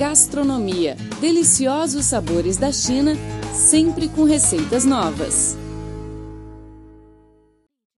Gastronomia. Deliciosos sabores da China, sempre com receitas novas.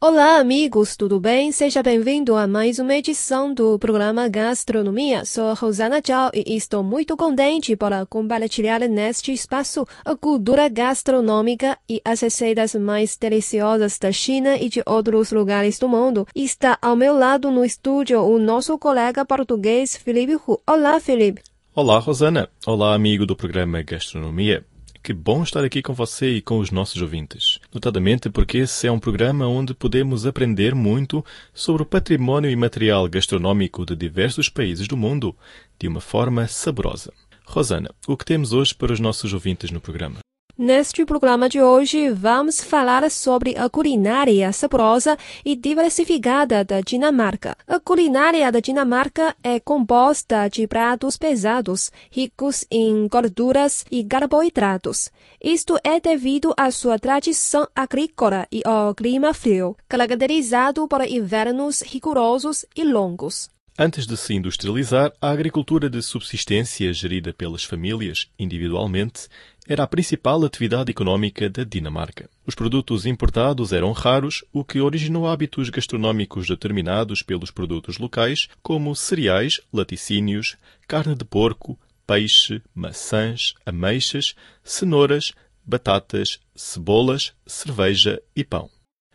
Olá, amigos, tudo bem? Seja bem-vindo a mais uma edição do programa Gastronomia. Sou Rosana Zhao e estou muito contente para compartilhar neste espaço a cultura gastronômica e as receitas mais deliciosas da China e de outros lugares do mundo. Está ao meu lado no estúdio o nosso colega português Felipe Hu. Olá, Felipe. Olá, Rosana. Olá, amigo do programa Gastronomia. Que bom estar aqui com você e com os nossos ouvintes. Notadamente porque esse é um programa onde podemos aprender muito sobre o património imaterial gastronômico de diversos países do mundo de uma forma saborosa. Rosana, o que temos hoje para os nossos ouvintes no programa? Neste programa de hoje, vamos falar sobre a culinária saborosa e diversificada da Dinamarca. A culinária da Dinamarca é composta de pratos pesados, ricos em gorduras e carboidratos. Isto é devido à sua tradição agrícola e ao clima frio, caracterizado por invernos rigorosos e longos. Antes de se industrializar, a agricultura de subsistência gerida pelas famílias individualmente era a principal atividade económica da Dinamarca. Os produtos importados eram raros, o que originou hábitos gastronómicos determinados pelos produtos locais, como cereais, laticínios, carne de porco, peixe, maçãs, ameixas, cenouras, batatas, cebolas, cerveja e pão.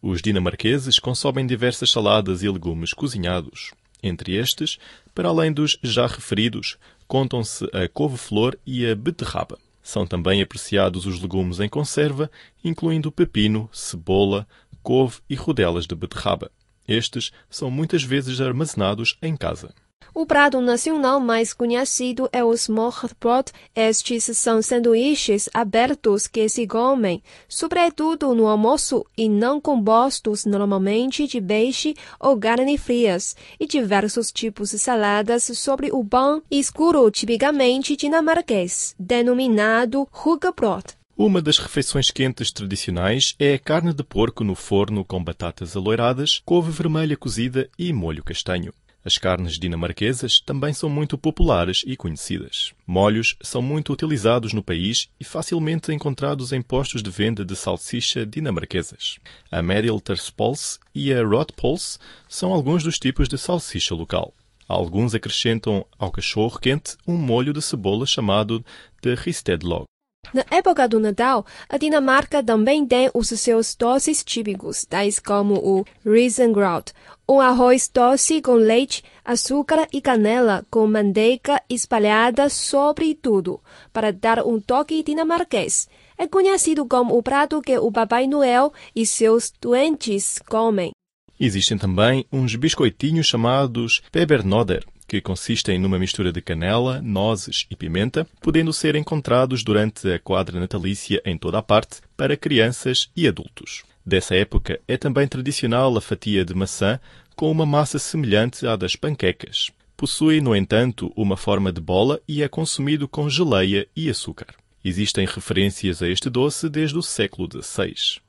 Os dinamarqueses consomem diversas saladas e legumes cozinhados. Entre estes, para além dos já referidos, contam-se a couve-flor e a beterraba. São também apreciados os legumes em conserva, incluindo pepino, cebola, couve e rodelas de beterraba. Estes são muitas vezes armazenados em casa. O prato nacional mais conhecido é o smørrebrød. Estes são sanduíches abertos que se comem, sobretudo no almoço, e não compostos normalmente de peixe ou carne frias, e diversos tipos de saladas sobre o pão escuro tipicamente dinamarquês, denominado rugbrød. Uma das refeições quentes tradicionais é a carne de porco no forno com batatas alouradas, couve vermelha cozida e molho castanho. As carnes dinamarquesas também são muito populares e conhecidas. Molhos são muito utilizados no país e facilmente encontrados em postos de venda de salsicha dinamarquesas. A Medialterspolse e a Rotpolse são alguns dos tipos de salsicha local. Alguns acrescentam ao cachorro quente um molho de cebola chamado de Ristedlog. Na época do Natal, a Dinamarca também tem os seus doces típicos, tais como o Risengraut, um arroz doce com leite, açúcar e canela com manteiga espalhada sobre tudo, para dar um toque dinamarquês. É conhecido como o prato que o Papai Noel e seus doentes comem. Existem também uns biscoitinhos chamados Pebernoder, que consistem numa mistura de canela, nozes e pimenta, podendo ser encontrados durante a quadra natalícia em toda a parte para crianças e adultos. Dessa época é também tradicional a fatia de maçã com uma massa semelhante à das panquecas. Possui, no entanto, uma forma de bola e é consumido com geleia e açúcar. Existem referências a este doce desde o século XVI.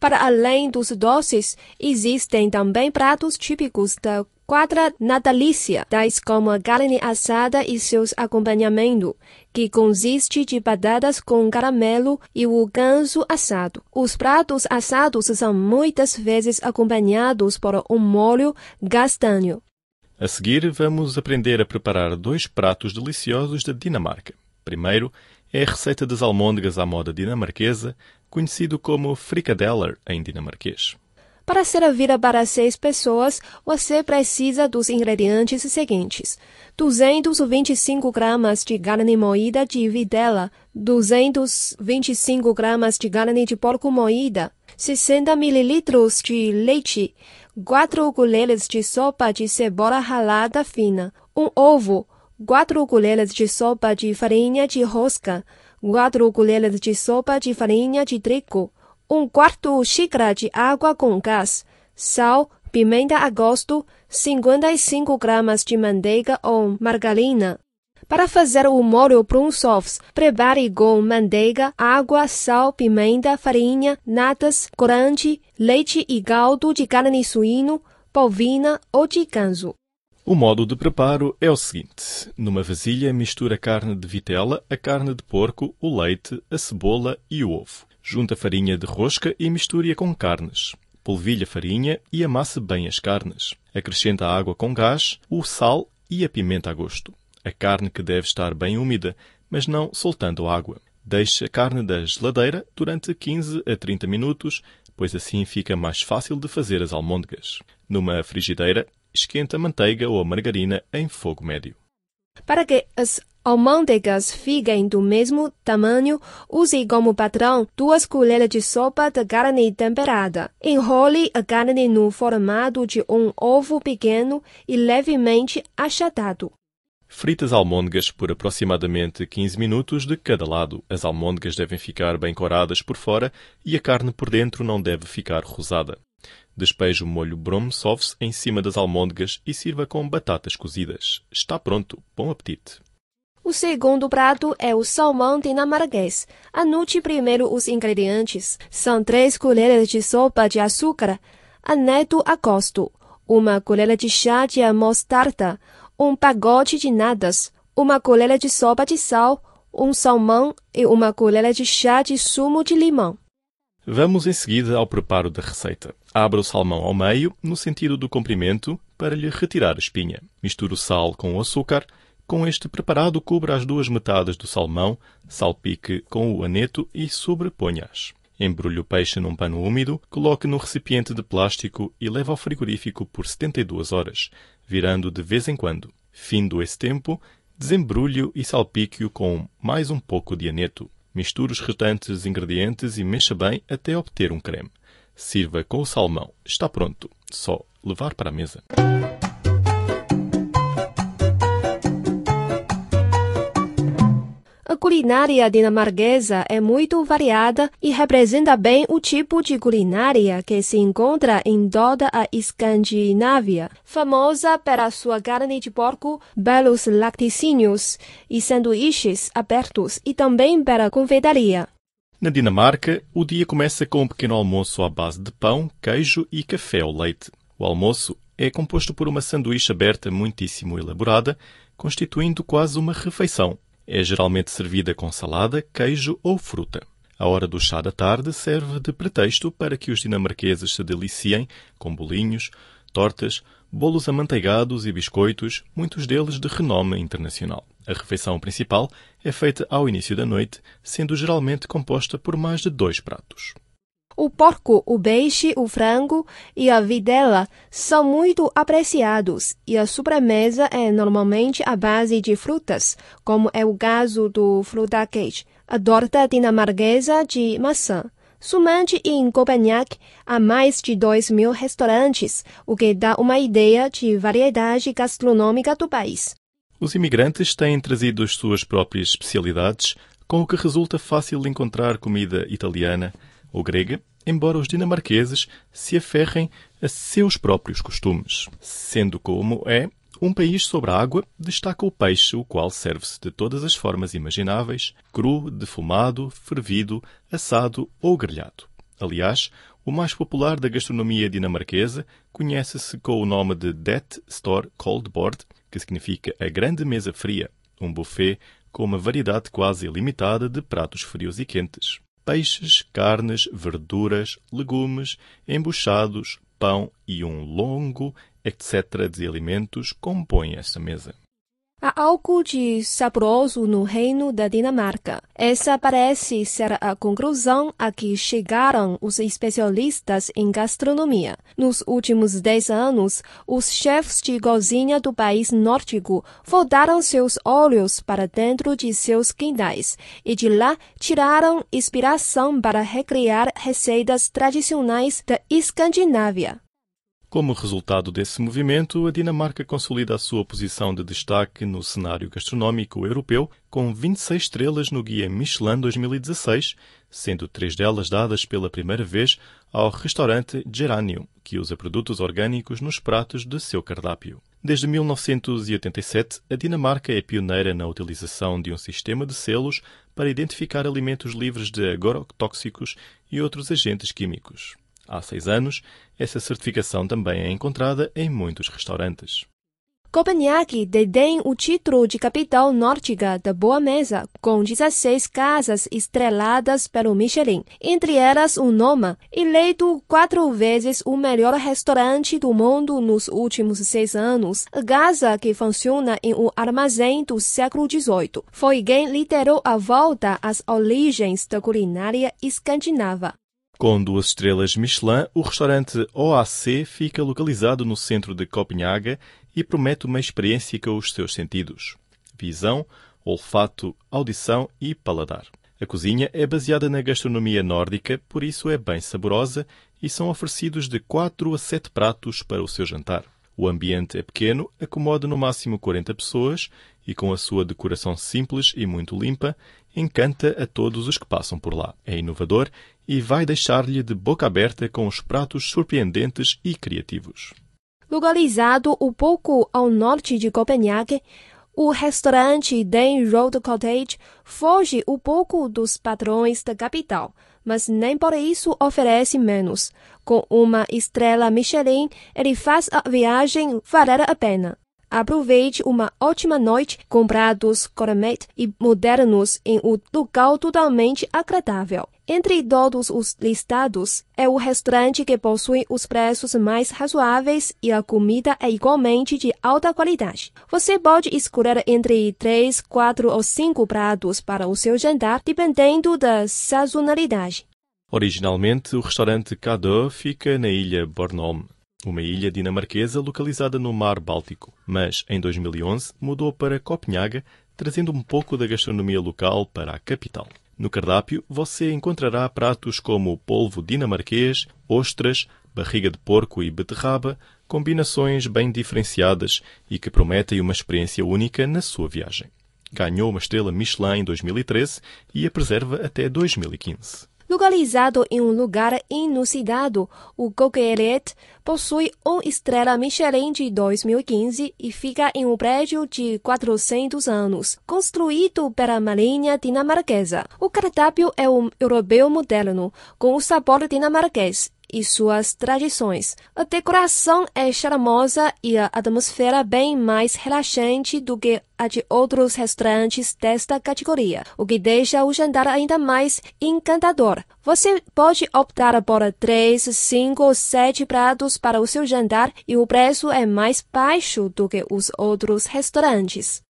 Para além dos doces, existem também pratos típicos da quadra natalícia, tais como a carne assada e seus acompanhamentos, que consiste de batatas com caramelo e o ganso assado. Os pratos assados são muitas vezes acompanhados por um molho castanho. A seguir, vamos aprender a preparar dois pratos deliciosos da Dinamarca. Primeiro, é a receita das almôndegas à moda dinamarquesa, conhecido como frikadeller em dinamarquês. Para servir para seis pessoas, você precisa dos ingredientes seguintes: 225 gramas de carne moída de videla, 225 gramas de carne de porco moída, 60 mililitros de leite, 4 colheres de sopa de cebola ralada fina, um ovo, 4 colheres de sopa de farinha de rosca, 4 colheres de sopa de farinha de trigo, um quarto xícara de água com gás, sal, pimenta a gosto, 55 gramas de manteiga ou margarina. Para fazer o molho brunsovs, prepare com manteiga, água, sal, pimenta, farinha, natas, corante, leite e caldo de carne suíno, bovina ou de ganso. O modo de preparo é o seguinte: numa vasilha, mistura a carne de vitela, a carne de porco, o leite, a cebola e o ovo. Junta a farinha de rosca e misture-a com carnes. Polvilhe a farinha e amasse bem as carnes. Acrescenta a água com gás, o sal e a pimenta a gosto. A carne que deve estar bem úmida, mas não soltando água. Deixe a carne da geladeira durante 15 a 30 minutos, pois assim fica mais fácil de fazer as almôndegas. Numa frigideira, esquenta a manteiga ou a margarina em fogo médio. Para que as almôndegas fiquem do mesmo tamanho, use como padrão duas colheres de sopa de carne temperada. Enrole a carne no formato de um ovo pequeno e levemente achatado. Frite as almôndegas por aproximadamente 15 minutos de cada lado. As almôndegas devem ficar bem coradas por fora e a carne por dentro não deve ficar rosada. Despeje o molho Bromsovs em cima das almôndegas e sirva com batatas cozidas. Está pronto. Bom apetite! O segundo prato é o salmão dinamarquês. Anote primeiro os ingredientes. São três colheres de sopa de açúcar, aneto a gosto, uma colher de chá de mostarda, um pacote de nadas, uma colher de sopa de sal, um salmão e uma colher de chá de sumo de limão. Vamos em seguida ao preparo da receita. Abra o salmão ao meio, no sentido do comprimento, para lhe retirar a espinha. Misture o sal com o açúcar. Com este preparado, cubra as duas metades do salmão, salpique com o aneto e sobreponha-as. Embrulhe o peixe num pano úmido, coloque no recipiente de plástico e leve ao frigorífico por 72 horas, virando de vez em quando. Findo esse tempo, desembrulhe-o e salpique-o com mais um pouco de aneto. Misture os restantes ingredientes e mexa bem até obter um creme. Sirva com o salmão. Está pronto. Só levar para a mesa. A culinária dinamarquesa é muito variada e representa bem o tipo de culinária que se encontra em toda a Escandinávia, famosa pela sua carne de porco, belos laticínios e sanduíches abertos e também pela confeitaria. Na Dinamarca, o dia começa com um pequeno almoço à base de pão, queijo e café ao leite. O almoço é composto por uma sanduíche aberta muitíssimo elaborada, constituindo quase uma refeição. É geralmente servida com salada, queijo ou fruta. A hora do chá da tarde serve de pretexto para que os dinamarqueses se deliciem com bolinhos, tortas, bolos amanteigados e biscoitos, muitos deles de renome internacional. A refeição principal é feita ao início da noite, sendo geralmente composta por mais de dois pratos. O porco, o peixe, o frango e a videla são muito apreciados e a sobremesa é normalmente à base de frutas, como é o caso do frutakage, a torta dinamarquesa de maçã. Somente em Copenhague há mais de 2 mil restaurantes, o que dá uma ideia de variedade gastronômica do país. Os imigrantes têm trazido as suas próprias especialidades, com o que resulta fácil encontrar comida italiana, ou grega, embora os dinamarqueses se aferrem a seus próprios costumes. Sendo como é um país sobre a água, destaca o peixe, o qual serve-se de todas as formas imagináveis, cru, defumado, fervido, assado ou grelhado. Aliás, o mais popular da gastronomia dinamarquesa conhece-se com o nome de Det Store Cold Board, que significa a grande mesa fria, um buffet com uma variedade quase ilimitada de pratos frios e quentes peixes, carnes, verduras, legumes, embuchados, pão e um longo etc. de alimentos compõem esta mesa. Há algo de saboroso no reino da Dinamarca. Essa parece ser a conclusão a que chegaram os especialistas em gastronomia. Nos últimos dez anos, os chefes de cozinha do país nórdico voltaram seus olhos para dentro de seus quintais e de lá tiraram inspiração para recriar receitas tradicionais da Escandinávia. Como resultado desse movimento, a Dinamarca consolida a sua posição de destaque no cenário gastronómico europeu, com 26 estrelas no Guia Michelin 2016, sendo três delas dadas pela primeira vez ao restaurante Geranium, que usa produtos orgânicos nos pratos de seu cardápio. Desde 1987, a Dinamarca é pioneira na utilização de um sistema de selos para identificar alimentos livres de agrotóxicos e outros agentes químicos. Há seis anos, essa certificação também é encontrada em muitos restaurantes. Copenhague detém o título de capital nórdica da boa mesa, com 16 casas estreladas pelo Michelin, entre elas o Noma, eleito quatro vezes o melhor restaurante do mundo nos últimos seis anos. A casa, que funciona em um armazém do século XVIII, foi quem liderou a volta às origens da culinária escandinava. Com duas estrelas Michelin, o restaurante OAC fica localizado no centro de Copenhaga e promete uma experiência com os seus sentidos: visão, olfato, audição e paladar. A cozinha é baseada na gastronomia nórdica, por isso é bem saborosa e são oferecidos de 4 a 7 pratos para o seu jantar. O ambiente é pequeno, acomoda no máximo 40 pessoas e, com a sua decoração simples e muito limpa, encanta a todos os que passam por lá. É inovador e vai deixar-lhe de boca aberta com os pratos surpreendentes e criativos. Localizado um pouco ao norte de Copenhague, o restaurante Den Road Cottage foge um pouco dos padrões da capital, mas nem por isso oferece menos. Com uma estrela Michelin, ele faz a viagem valer a pena. Aproveite uma ótima noite com pratos gourmet e modernos em um local totalmente agradável. Entre todos os listados, é o restaurante que possui os preços mais razoáveis e a comida é igualmente de alta qualidade. Você pode escolher entre três, quatro ou cinco pratos para o seu jantar, dependendo da sazonalidade. Originalmente, o restaurante Cadô fica na ilha Bornholm, uma ilha dinamarquesa localizada no Mar Báltico, mas em 2011 mudou para Copenhaga, trazendo um pouco da gastronomia local para a capital. No cardápio você encontrará pratos como polvo dinamarquês, ostras, barriga de porco e beterraba, combinações bem diferenciadas e que prometem uma experiência única na sua viagem. Ganhou uma estrela Michelin em 2013 e a preserva até 2015. Localizado em um lugar inusitado, o Gogueret possui uma estrela Michelin de 2015 e fica em um prédio de 400 anos, construído pela marinha dinamarquesa. O cardápio é um europeu moderno, com o sabor dinamarquês e suas tradições. A decoração é charmosa e a atmosfera bem mais relaxante do que a de outros restaurantes desta categoria, o que deixa o jantar ainda mais encantador. Você pode optar por três, cinco ou sete pratos para o seu jantar e o preço é mais baixo do que os outros restaurantes.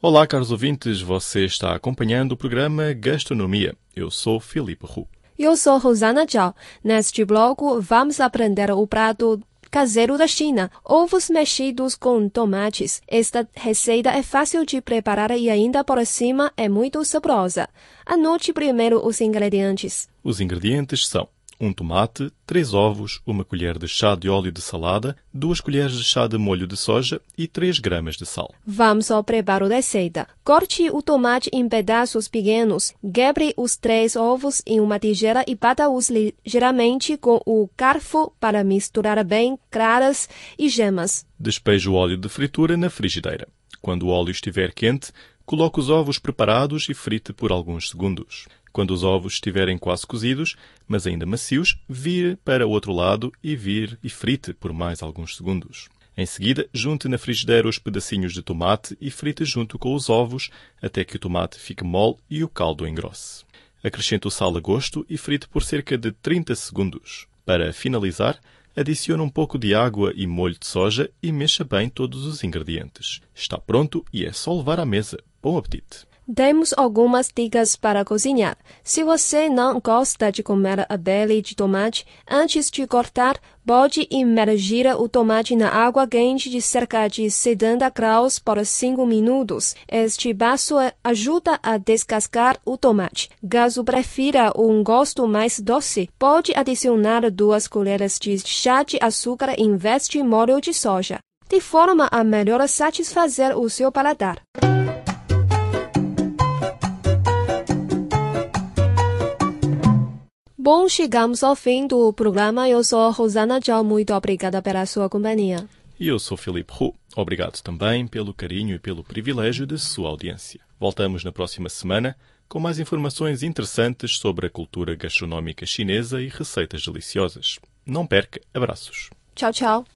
Olá, caros ouvintes, você está acompanhando o programa Gastronomia. Eu sou Filipe Hu. Eu sou Rosana Zhao. Neste bloco, vamos aprender o prato caseiro da China, ovos mexidos com tomates. Esta receita é fácil de preparar e ainda por cima é muito saborosa. Anote primeiro os ingredientes. Os ingredientes são um tomate, três ovos, uma colher de chá de óleo de salada, duas colheres de chá de molho de soja e 3 gramas de sal. Vamos ao preparo da receita. Corte o tomate em pedaços pequenos, quebre os três ovos em uma tigela e bata-os ligeiramente com o garfo para misturar bem claras e gemas. Despeje o óleo de fritura na frigideira. Quando o óleo estiver quente, coloque os ovos preparados e frite por alguns segundos. Quando os ovos estiverem quase cozidos, mas ainda macios, vire para o outro lado e vire e frite por mais alguns segundos. Em seguida, junte na frigideira os pedacinhos de tomate e frite junto com os ovos até que o tomate fique mole e o caldo engrosse. Acrescente o sal a gosto e frite por cerca de 30 segundos. Para finalizar, adicione um pouco de água e molho de soja e mexa bem todos os ingredientes. Está pronto e é só levar à mesa. Bom apetite! Temos algumas dicas para cozinhar. Se você não gosta de comer a pele de tomate, antes de cortar, pode imergir o tomate na água quente de cerca de 70 graus por 5 minutos. Este passo ajuda a descascar o tomate. Caso prefira um gosto mais doce, pode adicionar duas colheres de chá de açúcar em vez de molho de soja, de forma a melhor satisfazer o seu paladar. Bom, chegamos ao fim do programa. Eu sou Rosana Zhao. Muito obrigada pela sua companhia. E eu sou Felipe Hu. Obrigado também pelo carinho e pelo privilégio de sua audiência. Voltamos na próxima semana com mais informações interessantes sobre a cultura gastronómica chinesa e receitas deliciosas. Não perca, abraços. Tchau, tchau.